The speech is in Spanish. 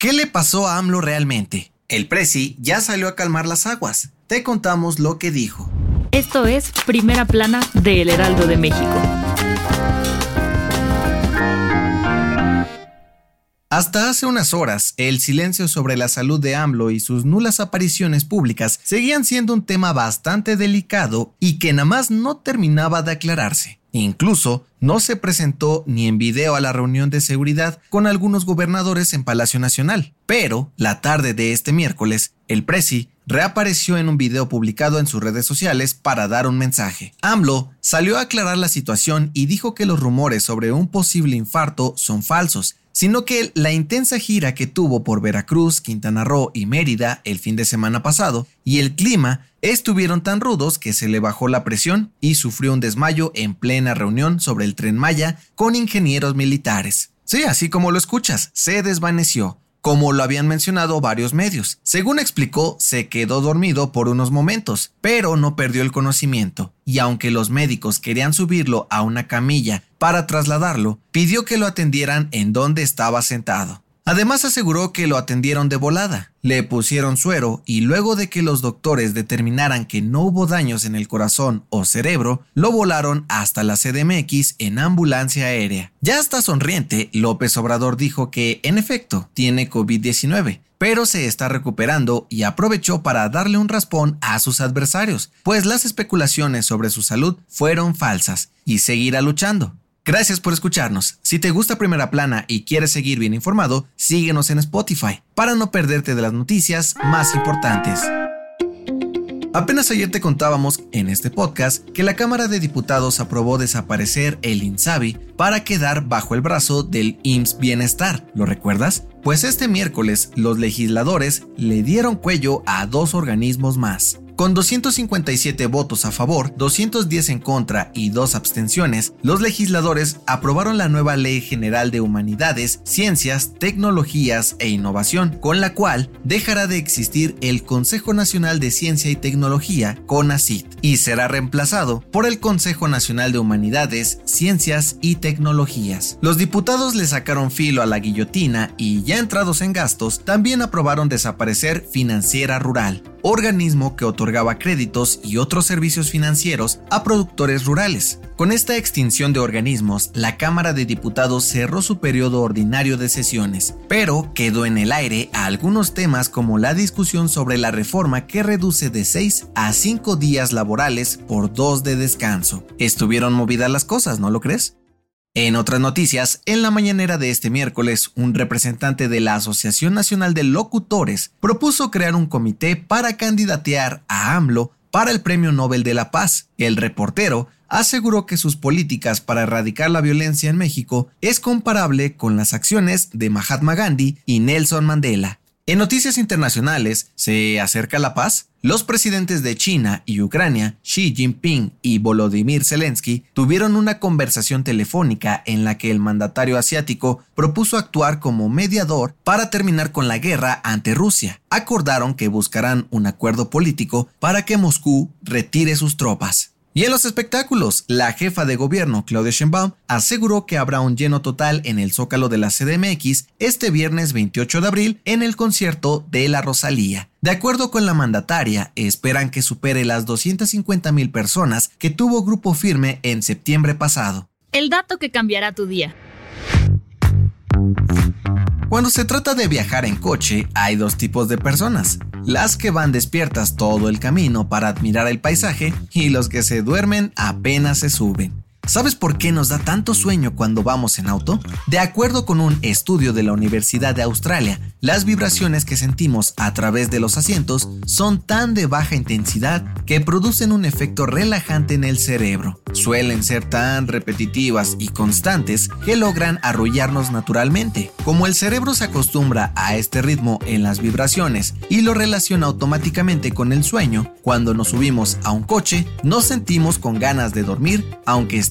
¿Qué le pasó a AMLO realmente? El Prezi ya salió a calmar las aguas. Te contamos lo que dijo. Esto es Primera Plana de El Heraldo de México. Hasta hace unas horas, el silencio sobre la salud de AMLO y sus nulas apariciones públicas seguían siendo un tema bastante delicado y que nada más no terminaba de aclararse. Incluso no se presentó ni en video a la reunión de seguridad con algunos gobernadores en Palacio Nacional. Pero, la tarde de este miércoles, el Prezi reapareció en un video publicado en sus redes sociales para dar un mensaje. AMLO salió a aclarar la situación y dijo que los rumores sobre un posible infarto son falsos, sino que la intensa gira que tuvo por Veracruz, Quintana Roo y Mérida el fin de semana pasado y el clima estuvieron tan rudos que se le bajó la presión y sufrió un desmayo en plena reunión sobre el tren Maya con ingenieros militares. Sí, así como lo escuchas, se desvaneció como lo habían mencionado varios medios. Según explicó, se quedó dormido por unos momentos, pero no perdió el conocimiento, y aunque los médicos querían subirlo a una camilla para trasladarlo, pidió que lo atendieran en donde estaba sentado. Además aseguró que lo atendieron de volada, le pusieron suero y luego de que los doctores determinaran que no hubo daños en el corazón o cerebro, lo volaron hasta la CDMX en ambulancia aérea. Ya hasta sonriente, López Obrador dijo que, en efecto, tiene COVID-19, pero se está recuperando y aprovechó para darle un raspón a sus adversarios, pues las especulaciones sobre su salud fueron falsas y seguirá luchando. Gracias por escucharnos. Si te gusta Primera Plana y quieres seguir bien informado, síguenos en Spotify para no perderte de las noticias más importantes. Apenas ayer te contábamos en este podcast que la Cámara de Diputados aprobó desaparecer el INSABI para quedar bajo el brazo del IMSS Bienestar. ¿Lo recuerdas? Pues este miércoles los legisladores le dieron cuello a dos organismos más. Con 257 votos a favor, 210 en contra y dos abstenciones, los legisladores aprobaron la nueva Ley General de Humanidades, Ciencias, Tecnologías e Innovación, con la cual dejará de existir el Consejo Nacional de Ciencia y Tecnología, CONACYT, y será reemplazado por el Consejo Nacional de Humanidades, Ciencias y Tecnologías. Los diputados le sacaron filo a la guillotina y ya entrados en gastos, también aprobaron desaparecer Financiera Rural, organismo que otorgaba créditos y otros servicios financieros a productores rurales. Con esta extinción de organismos, la Cámara de Diputados cerró su periodo ordinario de sesiones, pero quedó en el aire a algunos temas como la discusión sobre la reforma que reduce de 6 a 5 días laborales por 2 de descanso. Estuvieron movidas las cosas, ¿no lo crees? En otras noticias, en la mañanera de este miércoles, un representante de la Asociación Nacional de Locutores propuso crear un comité para candidatear a AMLO para el Premio Nobel de la Paz. El reportero aseguró que sus políticas para erradicar la violencia en México es comparable con las acciones de Mahatma Gandhi y Nelson Mandela. En noticias internacionales, ¿se acerca la paz? Los presidentes de China y Ucrania, Xi Jinping y Volodymyr Zelensky, tuvieron una conversación telefónica en la que el mandatario asiático propuso actuar como mediador para terminar con la guerra ante Rusia. Acordaron que buscarán un acuerdo político para que Moscú retire sus tropas. Y en los espectáculos, la jefa de gobierno, Claudia Sheinbaum, aseguró que habrá un lleno total en el Zócalo de la CDMX este viernes 28 de abril en el concierto de la Rosalía. De acuerdo con la mandataria, esperan que supere las 250 mil personas que tuvo Grupo Firme en septiembre pasado. El dato que cambiará tu día. Cuando se trata de viajar en coche, hay dos tipos de personas. Las que van despiertas todo el camino para admirar el paisaje y los que se duermen apenas se suben. ¿Sabes por qué nos da tanto sueño cuando vamos en auto? De acuerdo con un estudio de la Universidad de Australia, las vibraciones que sentimos a través de los asientos son tan de baja intensidad que producen un efecto relajante en el cerebro. Suelen ser tan repetitivas y constantes que logran arrullarnos naturalmente. Como el cerebro se acostumbra a este ritmo en las vibraciones y lo relaciona automáticamente con el sueño, cuando nos subimos a un coche, nos sentimos con ganas de dormir aunque